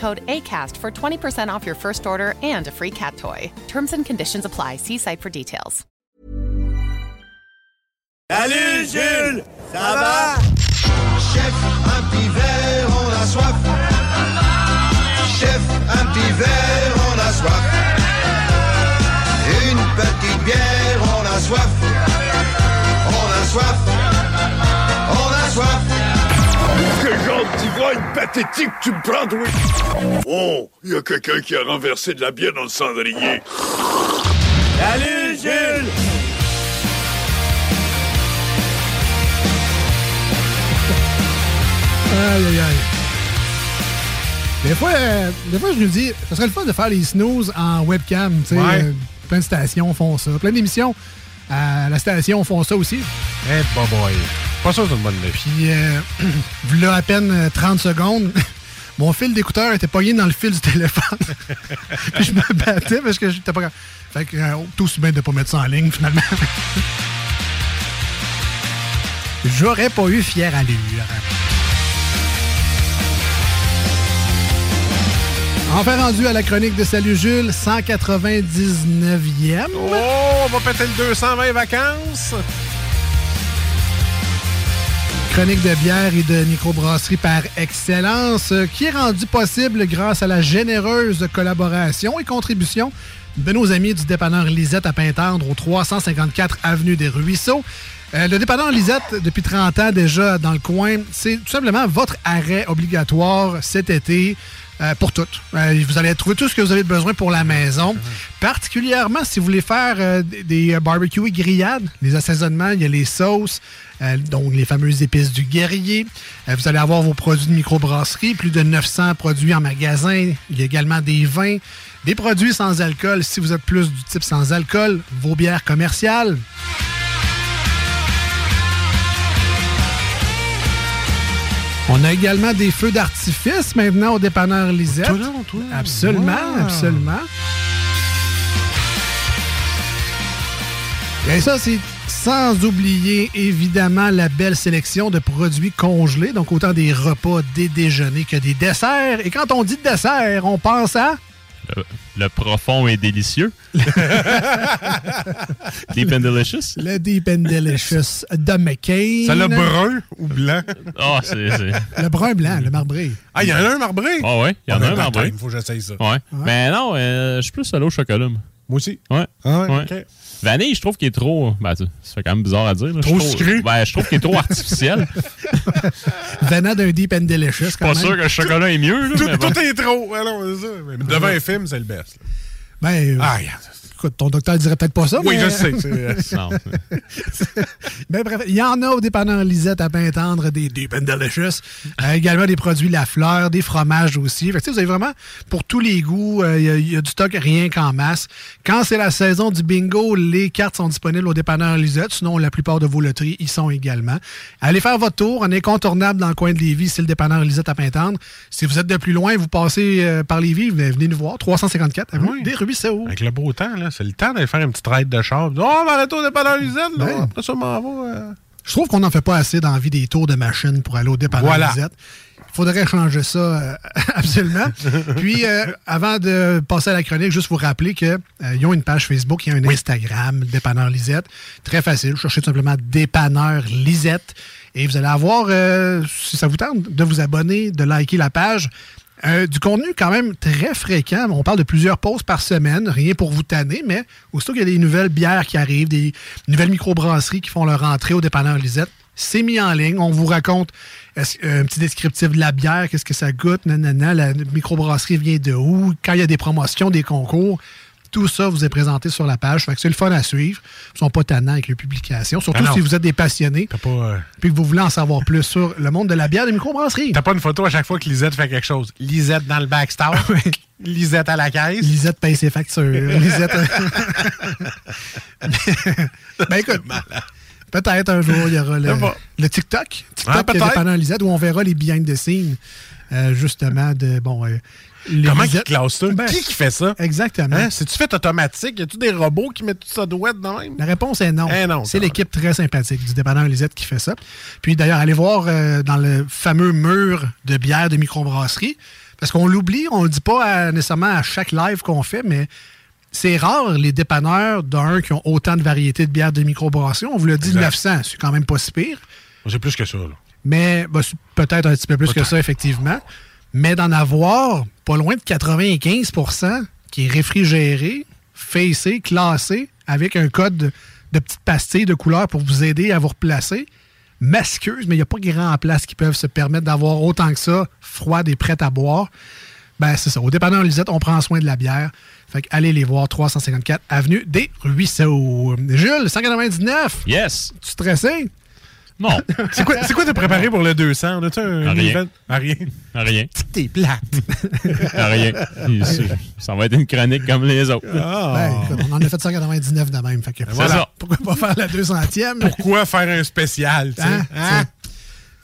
code ACAST for 20% off your first order and a free cat toy. Terms and conditions apply. See site for details. Salut Jules Ça va Chef, un petit verre, on a soif. Chef, un petit verre, on a soif. Une petite bière, on a soif. Pathétique tu me prends, toi Oh, il y a quelqu'un qui a renversé de la bière dans le cendrier. Salut Jules Aïe, aïe, aïe. Des fois, euh, des fois, je nous dis, ce serait le fun de faire les snooze en webcam. tu sais, Ouais. euh, plein de stations font ça. Plein d'émissions à la station font ça aussi. Eh, bah boy. Pas ça, c'est une bonne idée. Puis, euh, là, à peine euh, 30 secondes, mon fil d'écouteur était pogné dans le fil du téléphone. Puis je me battais parce que j'étais pas. Fait que, euh, tout aussi bien de pas mettre ça en ligne, finalement. J'aurais pas eu fière allure. Enfin rendu à la chronique de Salut Jules, 199e. Oh, on va péter le 220 vacances. De bière et de microbrasserie par excellence, euh, qui est rendue possible grâce à la généreuse collaboration et contribution de nos amis du dépanneur Lisette à Pintendre au 354 Avenue des Ruisseaux. Euh, le dépanneur Lisette, depuis 30 ans déjà dans le coin, c'est tout simplement votre arrêt obligatoire cet été euh, pour toutes. Euh, vous allez trouver tout ce que vous avez besoin pour la maison. Particulièrement si vous voulez faire euh, des, barbecues et grillades, les assaisonnements, il y a les sauces, donc les fameuses épices du guerrier. Vous allez avoir vos produits de microbrasserie, plus de 900 produits en magasin. Il y a également des vins, des produits sans alcool. Si vous êtes plus du type sans alcool, vos bières commerciales. On a également des feux d'artifice maintenant au dépanneur Lisette. Toi, non, toi. Absolument, Wow. absolument. Et ça, c'est sans oublier évidemment la belle sélection de produits congelés, donc autant des repas, des déjeuners que des desserts. Et quand on dit dessert, on pense à... Le, le profond et délicieux. Deep and delicious. Le Deep and Delicious de McCain. Ça le brun ou blanc? Ah, c'est. c'est- Le brun blanc, le marbré. Ah, il y en a un marbré? Ah ouais, il y en a un marbré. Il faut que j'essaye ça. Ouais. Mais non, euh, je suis plus solo au chocolat. Moi. Aussi. Ouais. Ah ouais. Vanille, je trouve qu'il est trop. Ben, ça fait quand même bizarre à dire. là. Je Trop trouve- sucré? Ben, je trouve qu'il est trop artificiel. Venant d'un Deep and Delicious, quand Pas même. sûr que le chocolat est mieux. là, Tout, mais bon. tout est trop. Alors, ça. Mais devant un film, c'est le best. là. Ben, euh, Ah, regarde. Écoute, ton docteur dirait peut-être pas ça, Oui, mais- je sais. Non. Ben, bref, il y en a au dépanneur Lisette à Pintendre, des Deep and Delicious. Euh, également des produits La Fleur, des fromages aussi. Fait que, vous avez vraiment, pour tous les goûts, euh, il y a- il y, a du stock rien qu'en masse. Quand c'est la saison du bingo, les cartes sont disponibles au dépanneur Lisette. Sinon, la plupart de vos loteries y sont également. Allez faire votre tour. On est incontournable dans le coin de Lévis, c'est le dépanneur Lisette à Pintendre. Si vous êtes de plus loin, vous passez euh, par Lévis, venez venez nous voir. 354 avenue Oui. des Ruisseaux. Avec le beau temps, là, c'est le temps d'aller faire une petite raide de char. Oh, on va au dépanneur Lisette, là. Ouais. Après ça, m'en va. euh. Je trouve qu'on n'en fait pas assez dans la vie des tours de machine pour aller au dépanneur Voilà. Lisette. Il faudrait changer ça euh, absolument. Puis, euh, avant de passer à la chronique, juste vous rappeler qu'ils ont une page Facebook, il y a un Instagram, Dépanneur Lisette. Très facile. Cherchez tout simplement Dépanneur Lisette. Et vous allez avoir, si ça vous tente, de vous abonner, de liker la page. Euh, du contenu quand même très fréquent. On parle de plusieurs pauses par semaine, rien pour vous tanner, mais aussitôt qu'il y a des nouvelles bières qui arrivent, des nouvelles microbrasseries qui font leur entrée au dépanneur Lisette, c'est mis en ligne. On vous raconte euh, un petit descriptif de la bière, qu'est-ce que ça goûte, nanana, la microbrasserie vient de où, quand il y a des promotions, des concours. Tout ça vous est présenté sur la page. Fait que c'est le fun à suivre. Ils sont pas tannants avec les publications. Surtout Ah si vous êtes des passionnés pas, euh, puis que vous voulez en savoir plus sur le monde de la bière de microbrasserie. t'as pas une photo à chaque fois que Lisette fait quelque chose. Lisette dans le backstore. Lisette à la caisse. Lisette paye ses factures. Lisette. ben écoute, peut-être un jour, il y aura le, le TikTok. TikTok Ah, peut-être. dépendant Lisette, où on verra les behind the scenes, euh, justement, de. Bon, euh, les Comment qu'ils classent ça? Ben, qui qui fait ça? Exactement. Hein? C'est-tu fait automatique? Y a-tu des robots qui mettent tout ça douette dans même? La réponse est non. Eh non, c'est l'équipe très sympathique du dépanneur Lisette qui fait ça. Puis d'ailleurs, allez voir euh, dans le fameux mur de bière de microbrasserie, parce qu'on l'oublie, on le dit pas à- nécessairement à chaque live qu'on fait, mais c'est rare les dépanneurs d'un qui ont autant de variétés de bières de microbrasserie. On vous l'a dit, Exact. 900, c'est quand même pas si pire. J'ai plus que ça, là. Mais bah, c'est peut-être un petit peu plus que ça, effectivement. Mais d'en avoir pas loin de 95% qui est réfrigéré, facé, classé, avec un code de, petites pastilles de couleur pour vous aider à vous replacer. Masqueuse, mais il n'y a pas grand place qui peuvent se permettre d'avoir autant que ça, froide et prête à boire. Ben, c'est ça. Au dépanneur Lisette, on prend soin de la bière. Fait que allez les voir, 354 Avenue des Ruisseaux. Jules, 199, Yes! tu stressé? Non, C'est quoi, c'est quoi t'as préparé pour le 200? As-tu un Rien. event? Ah, rien. rien. T'es plate. Rien. Ça va être une chronique comme les autres. Ah. Ben, écoute, on en a fait 199 de même. Fait que C'est ça. Pourquoi pas faire la 200e? Pourquoi faire un spécial? tu sais? Hein? Hein?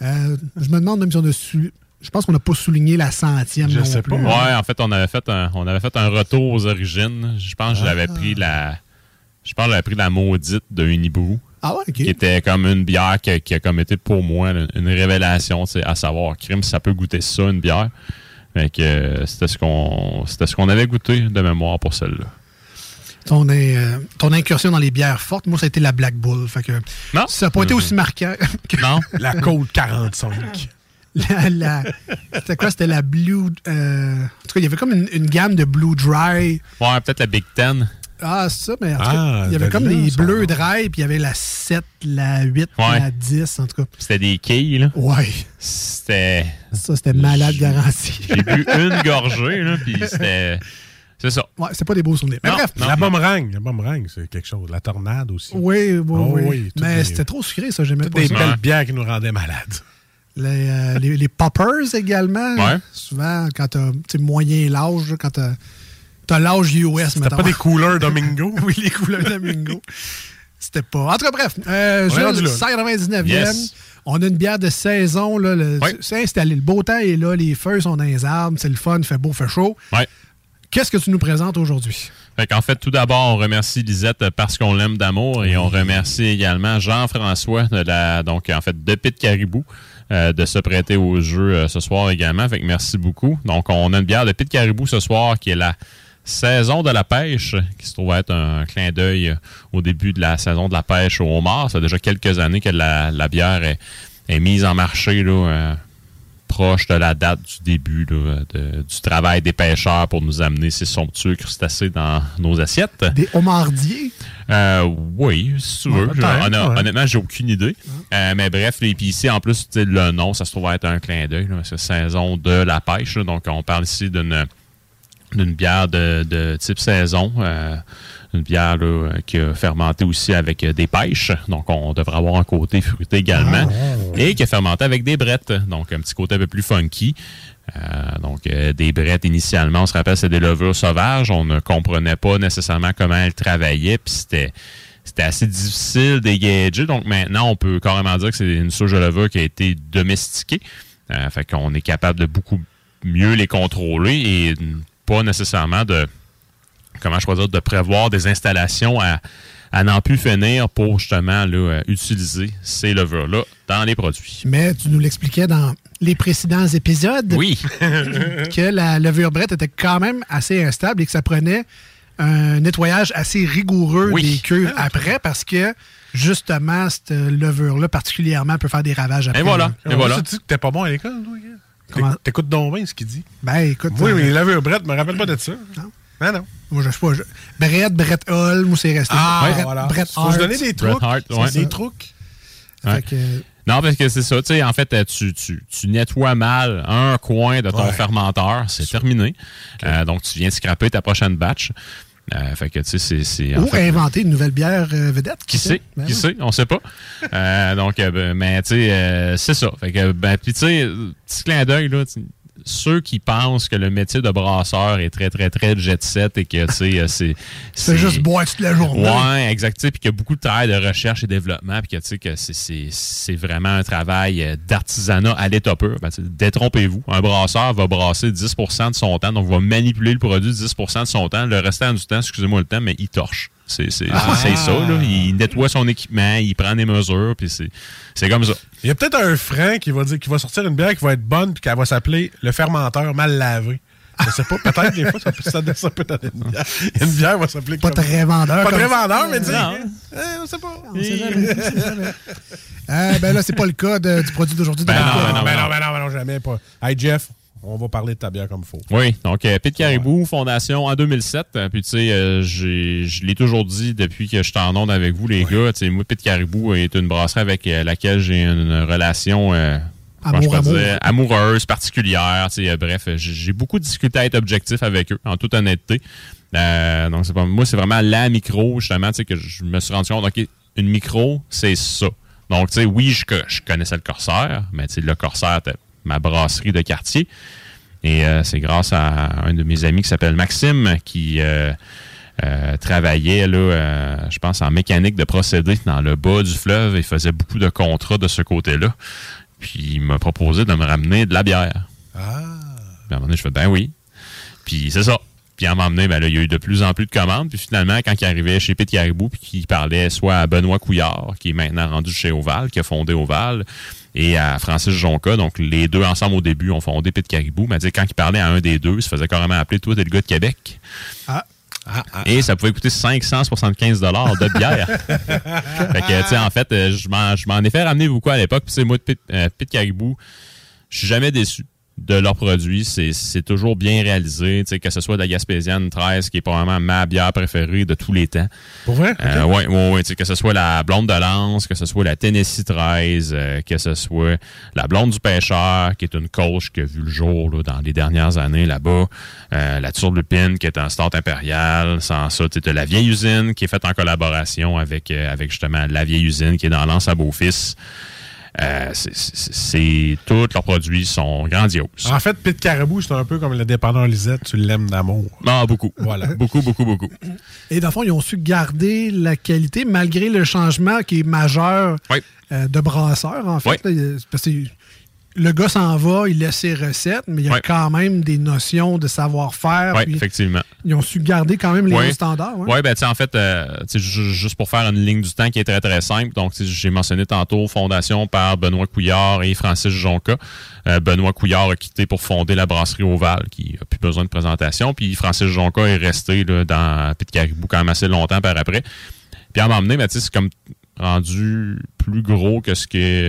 Euh, je me demande même si on a su. Je pense qu'on n'a pas souligné la centième. Je non sais plus. pas. Ouais, en fait, on avait fait un, on avait fait un retour aux origines. Je pense que j'avais pris la. Je pense que j'avais pris la maudite de Unibrew, Ah ouais, qui était comme une bière qui, qui a comme été pour moi une révélation, à savoir, crime, ça peut goûter ça, une bière. Fait que euh, c'était ce qu'on c'était ce qu'on avait goûté de mémoire pour celle-là. Ton, euh, ton incursion dans les bières fortes, moi, ça a été la Black Bull. Fait que Non? ça n'a pas été aussi marquant que Non? La Côte 45. la. la- c'était quoi? C'était la Blue. euh, en tout cas, il y avait comme une, une gamme de Blue Dry. Ouais, peut-être la Big Ten. Ah, c'est ça, mais en tout cas, Ah, il y avait comme son bleus dry, puis il y avait la 7, la 8, Ouais. la 10, en tout cas. C'était des quilles, là? Ouais, C'était. ça, c'était malade garanti. J'ai bu une gorgée, là, puis c'était. C'est ça. Ouais, c'est pas des beaux souvenirs. Mais Non, bref. non. La boomerang. La boomerang, c'est quelque chose. La tornade aussi. Oui, oui, Oh oui. Mais les- c'était trop sucré, ça, j'aimais Toutes pas des ça. belles Ouais. bières qui nous rendaient malades. Les, euh, les, les poppers également. Ouais. Souvent, quand t'as moyen l'âge, quand t'as t'as l'âge US, C'était pas des couleurs Domingo? oui, les couleurs d'Amingo. C'était pas. En tout cas, bref. Euh, Jules, là. 199e. Yes. On a une bière de saison. Là, le-. C'est installé. Le beau temps est là. Les feux sont dans les arbres. C'est le fun. fait beau, fait chaud. Qu'est-ce que tu nous présentes aujourd'hui? Fait qu'en fait, tout d'abord, on remercie Lisette parce qu'on l'aime d'amour et on remercie également Jean-François de la, donc, en fait, de Pit Caribou. euh, de se prêter au jeu euh, ce soir également. Fait que merci beaucoup. Donc, on a une bière de Pit Caribou ce soir qui est la saison de la pêche, qui se trouve être un clin d'œil au début de la saison de la pêche au homard. Ça fait déjà quelques années que la, la bière est, est mise en marché là, euh, proche de la date du début là, de- du travail des pêcheurs pour nous amener ces somptueux crustacés dans nos assiettes. Des homardiers? Euh, oui, si tu Ouais, Honn- ouais. Honnêtement, j'ai aucune idée. Euh, mais bref, les puis ici, en plus, le nom, ça se trouve être un clin d'œil. C'est saison de la pêche. là. donc, on parle ici d'une d'une bière de, de type saison. euh, une bière là, euh, qui a fermenté aussi avec euh, des pêches. Donc, on devrait avoir un côté fruité également. Et qui a fermenté avec des brettes. Donc, un petit côté un peu plus funky. Euh, donc, euh, des brettes, initialement, on se rappelle, c'est des levures sauvages. On ne comprenait pas nécessairement comment elles travaillaient. Puis c'était c'était assez difficile d'égager. Donc, maintenant, on peut carrément dire que c'est une souche de levure qui a été domestiquée. Euh, fait qu'on est capable de beaucoup mieux les contrôler et pas nécessairement de, comment je pourrais dire, de prévoir des installations à, à n'en plus finir pour justement là, euh, utiliser ces levures-là dans les produits. Mais tu nous l'expliquais dans les précédents épisodes Oui, que la levure brette était quand même assez instable et que ça prenait un nettoyage assez rigoureux Oui. des cuves après parce que justement cette levure-là particulièrement peut faire des ravages après. et voilà, là. et voilà. Tu dis que t'es pas bon à l'école, toi, T'écoutes donc bien ce qu'il dit. Ben, écoute. Oui, euh, mais il avait un Brett, me rappelle pas de ça. Non. Ben non. Moi, je sais pas. je- Brett, Brett Holm, ou c'est resté? Ah, Brett, voilà. Brett Faut se donner des trucs. Hart, ouais. Des trucs. Fait Ouais. que, Non, parce que c'est ça. Tu sais, en fait, euh, tu, tu, tu nettoies mal un coin de ton Ouais. fermenteur, c'est terminé. Euh, donc, tu viens scraper ta prochaine batch. Euh, fait que, tu sais, c'est- ou fait, inventer une nouvelle bière euh, vedette. Qui sait? Ben qui sait? On sait pas. Euh, donc, euh, ben, mais tu sais, euh, c'est ça. Fait que, ben, puis tu sais, petit clin d'œil, là, ceux qui pensent que le métier de brasseur est très, très, très jet set et que, tu sais, euh, c'est. C'est juste boire toute la journée. Ouais, exact. Puis qu'il y a beaucoup de travail de recherche et développement, puis que tu sais que c'est- c'est c'est vraiment un travail euh, d'artisanat à l'état pur. Ben, Détrompez-vous. Un brasseur va brasser 10% de son temps, donc va manipuler le produit 10% de son temps. Le restant du temps, excusez-moi le temps, mais il torche. C'est c'est- c'est ça, là. Il nettoie son équipement, il prend des mesures, puis c'est c'est comme ça. Il y a peut-être un franc qui va dire qui va sortir une bière qui va être bonne puis qu'elle va s'appeler le fermenteur mal lavé. Je sais pas, peut-être des fois ça peut, ça, ça peut donner une bière. Une bière va s'appeler Pas comme- très vendeur. Pas très vendeur, mais dis. Non. euh, on sait pas. On sait jamais, on sait jamais. Euh, ben là, c'est pas le cas de- du produit d'aujourd'hui. Ben ben non, non, ben ben non, ben non, ben non, jamais pas. Hey Jeff, on va parler de ta bière comme il faut. Oui, donc euh, Pete Caribou, fondation en 2007. Euh, Puis tu sais, euh, je l'ai toujours dit depuis que je suis en onde avec vous, les gars. Tu sais, moi, Pete Caribou est une brasserie avec euh, laquelle j'ai une relation je Amour, dire, amoureuse, particulière. Tu sais, bref, j'ai beaucoup de difficultés à être objectif avec eux, en toute honnêteté. Donc c'est pas, moi, c'est vraiment la micro, justement, tu sais, que je me suis rendu compte, OK, une micro, c'est ça. Donc, tu sais, oui, je, co- je connaissais le Corsaire, mais tu sais, le Corsaire, c'était ma brasserie de quartier. Et euh, c'est grâce à un de mes amis qui s'appelle Maxime qui euh, euh, travaillait, là, je pense, en mécanique de procédés dans le bas du fleuve et faisait beaucoup de contrats de ce côté-là. Puis il m'a proposé de me ramener de la bière. Ah. Puis à un moment donné, je fais ben oui. Puis c'est ça. Puis à un moment donné, ben là, il y a eu de plus en plus de commandes. Puis finalement, quand il arrivait chez Pete Caribou, puis qu'il parlait soit à Benoît Couillard, qui est maintenant rendu chez Oval, qui a fondé Oval, et à Francis Jonca, donc les deux ensemble au début ont fondé Pete Caribou. Mais quand il parlait à un des deux, il se faisait carrément appeler toi, t'es le gars de Québec. Ah. Et ça pouvait coûter 575 de bière. fait que, tu sais, en fait, euh, je m'en ai fait ramener beaucoup à l'époque. Puis, c'est moi, de Pete, euh, Pete Caribou, je suis jamais déçu de leurs produits. C'est toujours bien réalisé. Que ce soit de la Gaspésienne 13, qui est probablement ma bière préférée de tous les temps. Pour vrai? Euh, ouais, ouais, ouais, tu sais, que ce soit la blonde de Lance, que ce soit la Tennessee 13, euh, que ce soit la blonde du pêcheur, qui est une coach qui a vu le jour là, dans les dernières années là-bas, euh, la Turlupine, qui est un start impérial, sans ça, tu la vieille usine qui est faite en collaboration avec, euh, avec justement la vieille usine qui est dans Lance à Beaufils. Euh, c'est- tous leurs produits sont grandioses. En fait, Pete Caribou, c'est un peu comme le dépanneur Lisette, tu l'aimes d'amour. Ah, beaucoup. Voilà. Beaucoup, beaucoup, beaucoup. Et dans le fond, ils ont su garder la qualité malgré le changement qui est majeur Oui. euh, de brasseur, en fait. Oui. là. Parce que le gars s'en va, il laisse ses recettes, mais il y a quand même des notions de savoir-faire. Oui, effectivement. Ils ont su garder quand même les Ouais. standards. ouais. Oui, ben, tu sais, en fait, euh, juste pour faire une ligne du temps qui est très, très simple. Donc, j'ai mentionné tantôt fondation par Benoît Couillard et Francis Jonca. Euh, Benoît Couillard a quitté pour fonder la brasserie Oval, qui a plus besoin de présentation. Puis Francis Jonca est resté là, dans Pit Caribou quand même assez longtemps par après. Puis à m'emmener, ben, c'est comme rendu plus gros que ce que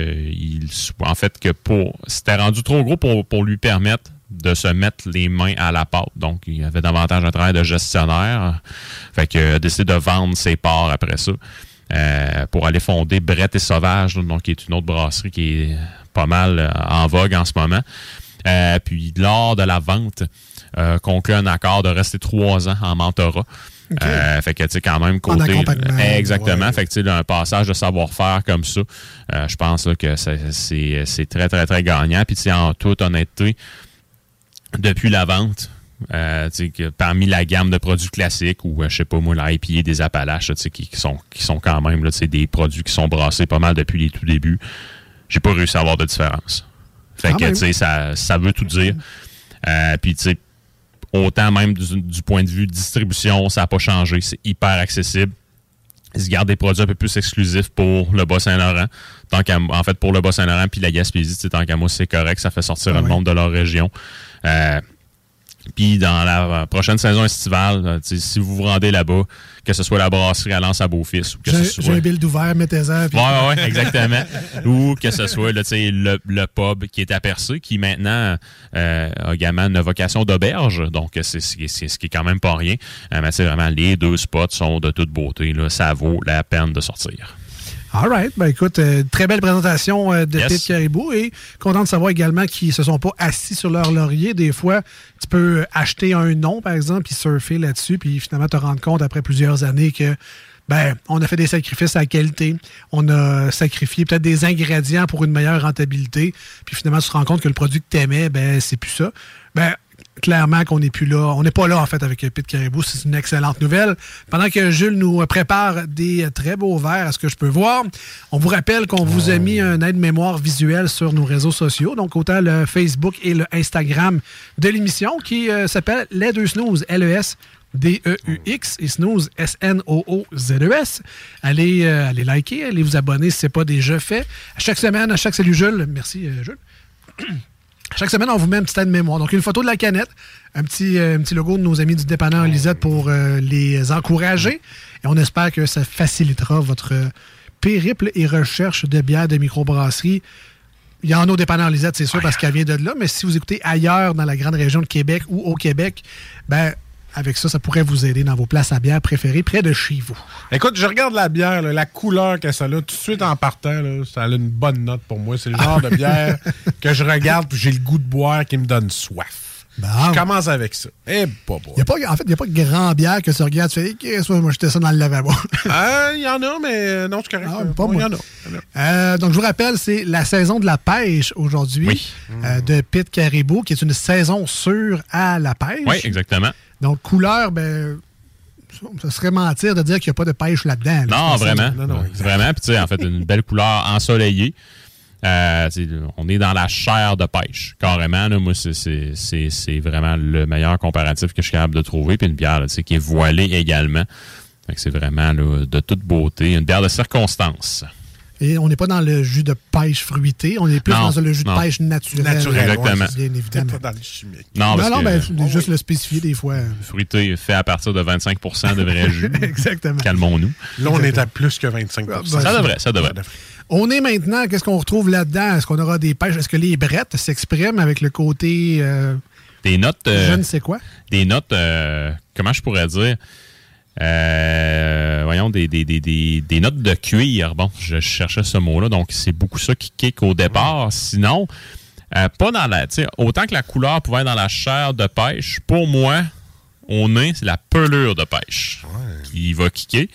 Il, en fait, que pour, c'était rendu trop gros pour, lui permettre de se mettre les mains à la pâte. Donc, il avait davantage un travail de gestionnaire. Fait que, a décidé de vendre ses parts après ça. euh, pour aller fonder Brett et Sauvage, donc qui est une autre brasserie qui est pas mal euh, en vogue en ce moment. Euh, puis lors de la vente, euh, conclut un accord de rester trois ans en mentorat. Euh, fait que, tu sais, quand même, côté. exactement. ouais. Fait que, tu sais, un passage de savoir-faire comme ça, euh, je pense là, que c'est- très, très, très gagnant. Puis, tu sais, en toute honnêteté, depuis la vente, euh, tu sais, que parmi la gamme de produits classiques ou, euh, je sais pas moi, l'IPA des Appalaches, tu sais, qui, qui sont, qui sont quand même là, des produits qui sont brassés pas mal depuis les tout débuts, j'ai pas réussi à avoir de différence. Fait Quand que, sais, ça, ça veut tout dire. Euh, Puis, tu sais, autant même du, du point de vue distribution, ça n'a pas changé. C'est hyper accessible. Ils se gardent des produits un peu plus exclusifs pour le Bas-Saint-Laurent. Tant en fait, pour le Bas-Saint-Laurent puis la Gaspésie, tant qu'à moi, c'est correct. Ça fait sortir Ah le oui. monde de leur région. Euh, puis dans la prochaine saison estivale, euh, si vous vous rendez là-bas, que ce soit la brasserie à Lance à Beaufils ou que J'ai ce j'ai soit... un build ouvert, mettez-en. puis- Ouais, ouais, exactement. Ou que ce soit là, le, le pub qui est aperçu, qui maintenant euh, a également une vocation d'auberge. Donc, c'est ce qui est quand même pas rien. Euh, mais c'est vraiment, les deux spots sont de toute beauté. Là, ça vaut la peine de sortir. All right. Ben écoute, euh, très belle présentation euh, de Yes. Pete Caribou et content de savoir également qu'ils se sont pas assis sur leur laurier. Des fois, tu peux acheter un nom, par exemple, puis surfer là-dessus, puis finalement te rendre compte après plusieurs années que ben, on a fait des sacrifices à la qualité, on a sacrifié peut-être des ingrédients pour une meilleure rentabilité, puis finalement tu te rends compte que le produit que tu aimais, ben c'est plus ça. Ben clairement qu'on n'est plus là. On n'est pas là, en fait, avec Pete Caribou. C'est une excellente nouvelle. Pendant que Jules nous prépare des très beaux verres, à ce que je peux voir, on vous rappelle qu'on vous a mis un aide-mémoire visuel sur nos réseaux sociaux. Donc, autant le Facebook et le Instagram de l'émission qui euh, s'appelle Les Deux Snooze, L-E-S. D-E-U-X et Snooze, S-N-O-O-Z-E-S. Allez, euh, allez liker, allez vous abonner si ce n'est pas déjà fait. À chaque semaine, à chaque salut Jules. Merci euh, Jules. Chaque semaine, on vous met un petit aide mémoire. Donc, une photo de la canette, un petit, euh, un petit logo de nos amis du dépanneur Lisette pour euh, les encourager. Et on espère que ça facilitera votre périple et recherche de bière de microbrasserie. Il y en a au dépanneur Lisette, c'est sûr, parce qu'elle vient de là. Mais si vous écoutez ailleurs dans la grande région de Québec ou au Québec, ben avec ça, ça pourrait vous aider dans vos places à bière préférées près de chez vous. Écoute, je regarde la bière, là, la couleur que ça a, tout de suite en partant, là, ça a une bonne note pour moi. C'est le genre de bière que je regarde puis j'ai le goût de boire qui me donne soif. Bon. Je commence avec ça. Eh, pas y a pas, en fait, il n'y a pas de grand bière que tu regardes, tu fais, Qu'est-ce que moi, j'étais ça dans le lavabo. Ah, Il y en a, mais euh, non, c'est correct. Ah, pas bon, moi. Il y en a. Il y en a. Euh, donc, je vous rappelle, c'est la saison de la pêche aujourd'hui Oui. euh, de Pit Caribou, qui est une saison sûre à la pêche. Oui, exactement. Donc, couleur, ben, ça serait mentir de dire qu'il n'y a pas de pêche là-dedans. là. Non, vraiment. Non, non, exact. vraiment. Puis, tu sais, en fait, une belle couleur ensoleillée. Euh, on est dans la chair de pêche, carrément. là. moi, c'est- vraiment le meilleur comparatif que je suis capable de trouver. Puis une bière là, qui est voilée également. C'est vraiment là, de toute beauté. Une bière de circonstance. Et on n'est pas dans le jus de pêche fruité, on est plus Non, dans le jus de non. pêche naturel. Naturel, Exactement. Bien évidemment. pas dans le chimique. Non, Non, parce non, que ben, c'est juste le spécifier des fois. fruité fait à partir de 25 de vrai jus. Exactement. Calmons-nous. Là, on est à plus que 25 Ah, ben, Ça devrait, ça devrait. On est maintenant, qu'est-ce qu'on retrouve là-dedans? Est-ce qu'on aura des pêches? Est-ce que les brettes s'expriment avec le côté euh, Des notes. euh, je ne sais quoi? des notes, euh, comment je pourrais dire, euh, voyons, des, des, des, des, des notes de cuir. Bon, je cherchais ce mot-là, donc c'est beaucoup ça qui kick au départ. Sinon, euh, pas dans la, tu sais, autant que la couleur pouvait être dans la chair de pêche, pour moi, au nez, c'est la pelure de pêche qui va kicker.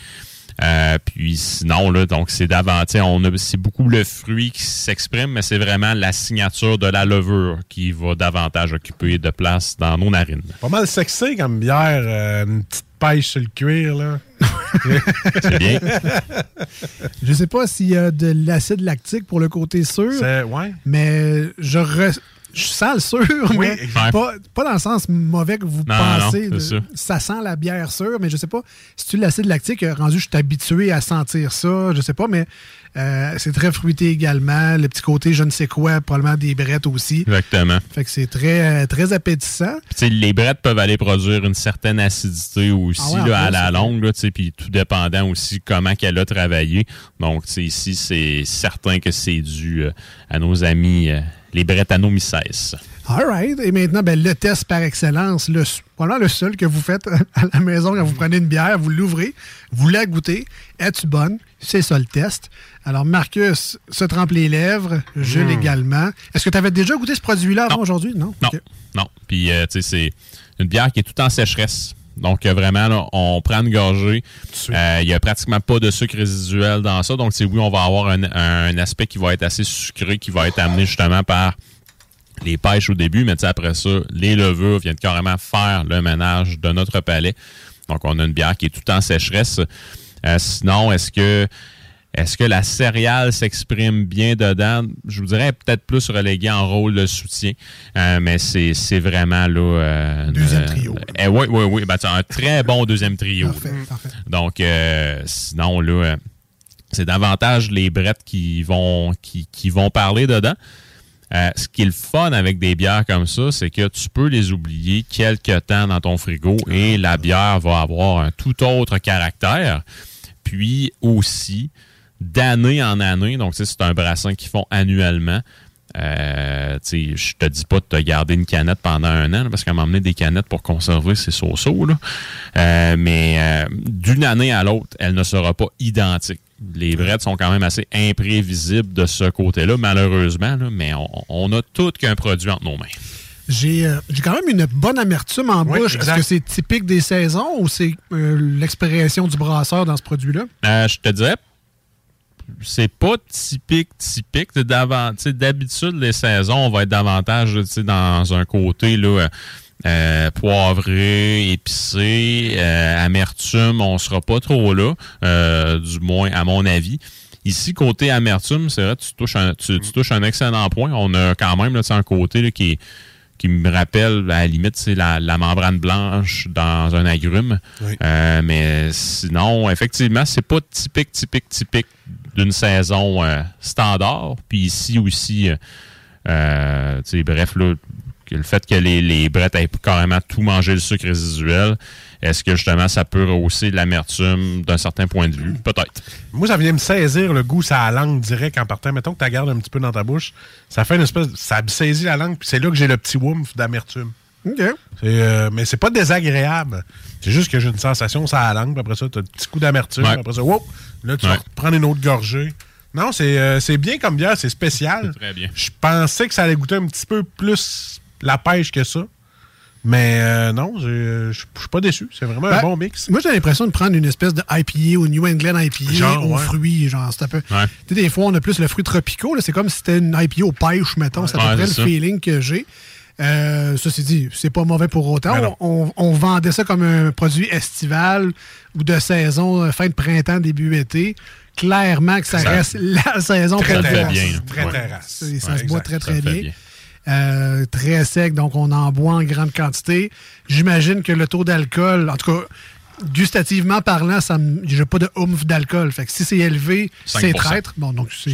Euh, puis sinon, là, donc c'est davantage, on a, c'est beaucoup le fruit qui s'exprime, mais c'est vraiment la signature de la levure qui va davantage occuper de place dans nos narines. Pas mal sexy comme bière, euh, une petite pêche sur le cuir, là. C'est bien. Je sais pas s'il y a de l'acide lactique pour le côté sûr, C'est, ouais. mais je, re- je sens le sûr, Oui, mais pas, pas dans le sens mauvais que vous Non, pensez. non, de- c'est ça sent la bière sûre, mais je sais pas si tu l'acide lactique, euh, rendu, je suis habitué à sentir ça, je sais pas, mais euh, c'est très fruité également. Le petit côté je ne sais quoi, probablement des brettes aussi. Exactement. Fait que c'est très, euh, très appétissant. Puis, les brettes peuvent aller produire une certaine acidité aussi Ah ouais, là, à la longue, là, puis tout dépendant aussi comment qu'elle a travaillé. Donc, ici, c'est certain que c'est dû euh, à nos amis euh, les Bretano Misses. All right. Et maintenant, ben, le test par excellence, le, voilà le seul que vous faites à la maison quand vous prenez une bière, vous l'ouvrez, vous la goûtez. Es-tu bonne? C'est ça le test. Alors, Marcus se trempe les lèvres, Jules Mm. également. Est-ce que tu avais déjà goûté ce produit-là avant aujourd'hui? Non? Non, non. Puis, euh, tu sais, c'est une bière qui est tout en sécheresse. Donc, euh, vraiment, là, on prend une gorgée. Euh, Il n'y a pratiquement pas de sucre résiduel dans ça. Donc, c'est oui, on va avoir un, un aspect qui va être assez sucré, qui va être amené justement par les pêches au début, mais après ça, les levures viennent carrément faire le ménage de notre palais. Donc, on a une bière qui est tout en sécheresse. Euh, sinon, est-ce que est-ce que la céréale s'exprime bien dedans? Je vous dirais peut-être plus relégué en rôle de soutien, Euh, mais c'est vraiment là... euh, Deuxième euh, trio. eh oui, oui, oui. Ben, c'est un très bon deuxième trio. Parfait, parfait. Donc, sinon, là, c'est davantage les brettes qui vont, qui, qui vont parler dedans. Ce qui est le fun avec des bières comme ça, c'est que tu peux les oublier quelques temps dans ton frigo et la bière va avoir un tout autre caractère. Puis aussi, d'année en année, donc c'est un brassin qu'ils font annuellement. Euh, je te dis pas de te garder une canette pendant un an, là, parce qu'à m'emmener des canettes pour conserver, c'est so-so. là. Euh, mais euh, d'une année à l'autre, elle ne sera pas identique. Les brettes sont quand même assez imprévisibles de ce côté-là, malheureusement, mais on, on a tout qu'un produit entre nos mains. J'ai euh, j'ai quand même une bonne amertume en Oui, bouche. Est-ce que c'est typique des saisons ou c'est euh, l'expression du brasseur dans ce produit-là? Euh, je te dirais, c'est pas typique, typique. D'habitude, les saisons, on va être davantage dans un côté là, euh, poivré, épicé, amertume, on sera pas trop là, du moins à mon avis. Ici, côté amertume, c'est vrai, tu touches un, tu, tu touches un excellent point. On a quand même là, un côté là, qui est qui me rappelle, à la limite, c'est la, la membrane blanche dans un agrume. Oui. Euh, mais sinon, effectivement, c'est pas typique, typique, typique d'une saison euh, standard. Puis ici aussi, euh, bref, là, le fait que les, les brettes aient carrément tout mangé le sucre résiduel, est-ce que justement ça peut rehausser l'amertume d'un certain point de vue? Peut-être. Moi, ça vient me saisir le goût, ça a la langue direct en partant. Mettons que tu la gardes un petit peu dans ta bouche. Ça fait une espèce. Ça me saisit la langue, puis c'est là que j'ai le petit woof d'amertume. OK. Euh, mais c'est pas désagréable. C'est juste que j'ai une sensation, ça a la langue, puis après ça, tu as un petit coup d'amertume. Ouais. Après ça, whoop, là, tu vas prendre une autre gorgée. Non, c'est, euh, c'est bien comme bière, c'est spécial. Très bien. Je pensais que ça allait goûter un petit peu plus la pêche que ça. Mais euh, non, j'ai- je suis pas déçu. C'est vraiment un Ben, bon mix. Moi, j'ai l'impression de prendre une espèce de IPA ou New England IPA Genre, aux ouais. fruits. Genre, c'est un peu. Ouais. Tu sais, des fois, on a plus le fruit tropicaux. C'est comme si c'était une IPA aux pêches, mettons. C'est à peu Ouais, près le c'est ça. feeling que j'ai. Euh, ceci dit, c'est pas mauvais pour autant. Ben. On, on vendait ça comme un produit estival ou de saison, euh, fin de printemps, début été. Clairement que ça, Ça- reste la saison Très, pour le très bien. bien. Très. C'est- Ça se boit très, très le bien. Euh, très sec, donc on en boit en grande quantité. J'imagine que le taux d'alcool, en tout cas, gustativement parlant, ça j'ai pas de oomph d'alcool. Fait que si c'est élevé, c'est 5%. traître. Bon, donc c'est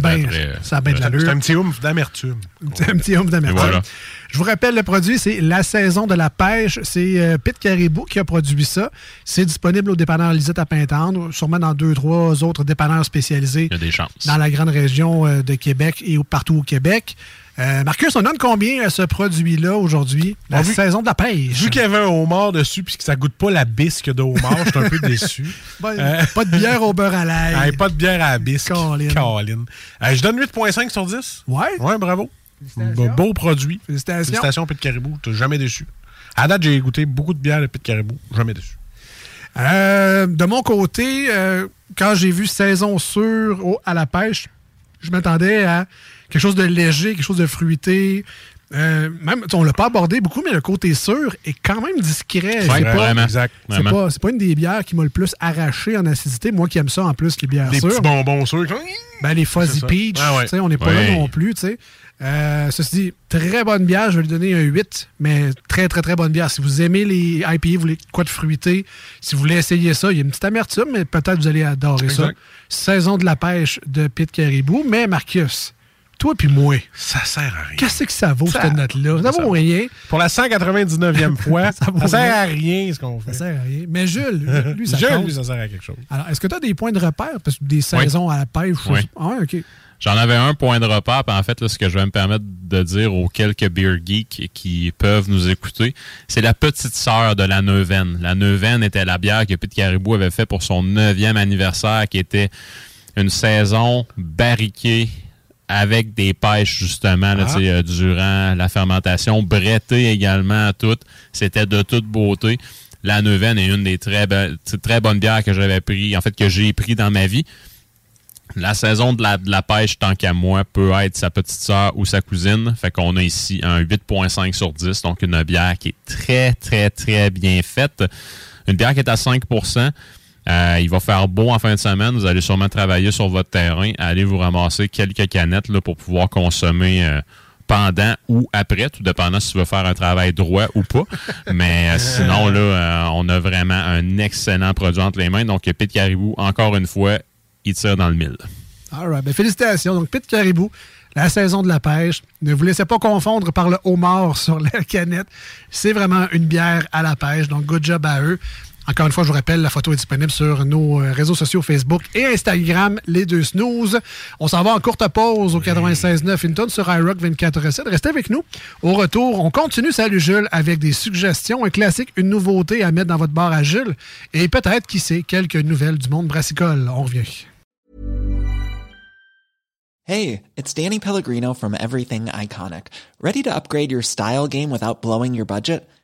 ben, ça a bien de l'allure. C'est un petit oomph d'amertume. C'est un petit oomph d'amertume. Voilà. Je vous rappelle, le produit, c'est La Saison de la Pêche. C'est euh, Pete Caribou qui a produit ça. C'est disponible au dépanneur Lisette à Pintendre, sûrement dans deux, trois autres dépanneurs spécialisés Il y a des chances. dans la grande région euh, de Québec et partout au Québec. Euh, Marcus, on donne combien à ce produit-là aujourd'hui? La Ah, vu- saison de la pêche. Vu qu'il y avait un homard dessus puis que ça goûte pas la bisque de homard, je suis un peu déçu. Pas, Euh, pas de bière au beurre à l'ail. Hey, pas de bière à la bisque. Colin. Colin. Euh, je donne 8.5 sur 10. Ouais. Ouais, bravo. Beau, beau produit. Félicitations. Félicitations, Pit Caribou. T'as jamais déçu. À date, j'ai goûté beaucoup de bière de Pit Caribou. Jamais déçu. Euh, de mon côté, euh, quand j'ai vu saison sûre au- à la pêche, je m'attendais à quelque chose de léger, quelque chose de fruité. Euh, même, on l'a pas abordé beaucoup, mais le côté sûr est quand même discret. Ouais, c'est pas, vraiment. Exact. c'est Vraiment. pas, pas une des bières qui m'a le plus arraché en acidité. Moi qui aime ça en plus, les bières Des sûres. petits bonbons sûrs. Ben, les Fuzzy. Peach, Ah ouais. tu sais, on n'est pas Ouais. là non plus. tu sais. Euh, ceci dit, très bonne bière, je vais lui donner un 8, mais très, très, très bonne bière. Si vous aimez les IPA, vous voulez quoi de fruité, si vous voulez essayer ça, il y a une petite amertume, mais peut-être vous allez adorer ça. Saison de la pêche de Pete Caribou. Mais Marcus, toi puis moi, Ça sert à rien. qu'est-ce que ça vaut, Ça- cette note-là? Ça, ça vaut rien. Pour la 199e fois, Ça ça, sert rien. à rien ce qu'on Ça fait. sert à rien. Mais Jules, lui, lui, ça Jules, compte. lui, ça sert à quelque chose. Alors, est-ce que tu as des points de repère? Parce que des saisons à la pêche, Oui. Ah OK. J'en avais un point de repère, puis en fait, là, ce que je vais me permettre de dire aux quelques beer geeks qui peuvent nous écouter, c'est la petite sœur de la Neuvaine. La Neuvaine était la bière que Pete Caribou avait fait pour son neuvième anniversaire, qui était une saison barriquée avec des pêches, justement, là, Ah. euh, durant la fermentation, brettée également à toutes. C'était de toute beauté. La Neuvaine est une des très, be- très bonnes bières que j'avais pris, en fait, que j'ai pris dans ma vie. La saison de la, de la pêche, tant qu'à moi, peut être sa petite sœur ou sa cousine. Fait qu'on a ici un 8.5 sur 10, donc une bière qui est très, très, très bien faite. Une bière qui est à 5 Euh, il va faire beau en fin de semaine. Vous allez sûrement travailler sur votre terrain. Allez vous ramasser quelques canettes là, pour pouvoir consommer euh, pendant ou après, tout dépendant si tu veux faire un travail droit ou pas. Mais euh, sinon, là, on a vraiment un excellent produit entre les mains. Donc, Pete Caribou, encore une fois, il tire dans le mille. All right. Ben, félicitations. Donc, Pete Caribou, la saison de la pêche. Ne vous laissez pas confondre par le homard sur la canette. C'est vraiment une bière à la pêche. Donc, good job à eux. Encore une fois, je vous rappelle, la photo est disponible sur nos euh, réseaux sociaux Facebook et Instagram, les deux snooze. On s'en va en courte pause au 96.9 Hinton sur iRock 24.7. Restez avec nous. Au retour, on continue, salut Jules, avec des suggestions, un classique, une nouveauté à mettre dans votre bar à Jules et peut-être, qui sait, quelques nouvelles du monde brassicole. On revient. Hey, it's Danny Pellegrino from Everything Iconic. Ready to upgrade your style game without blowing your budget?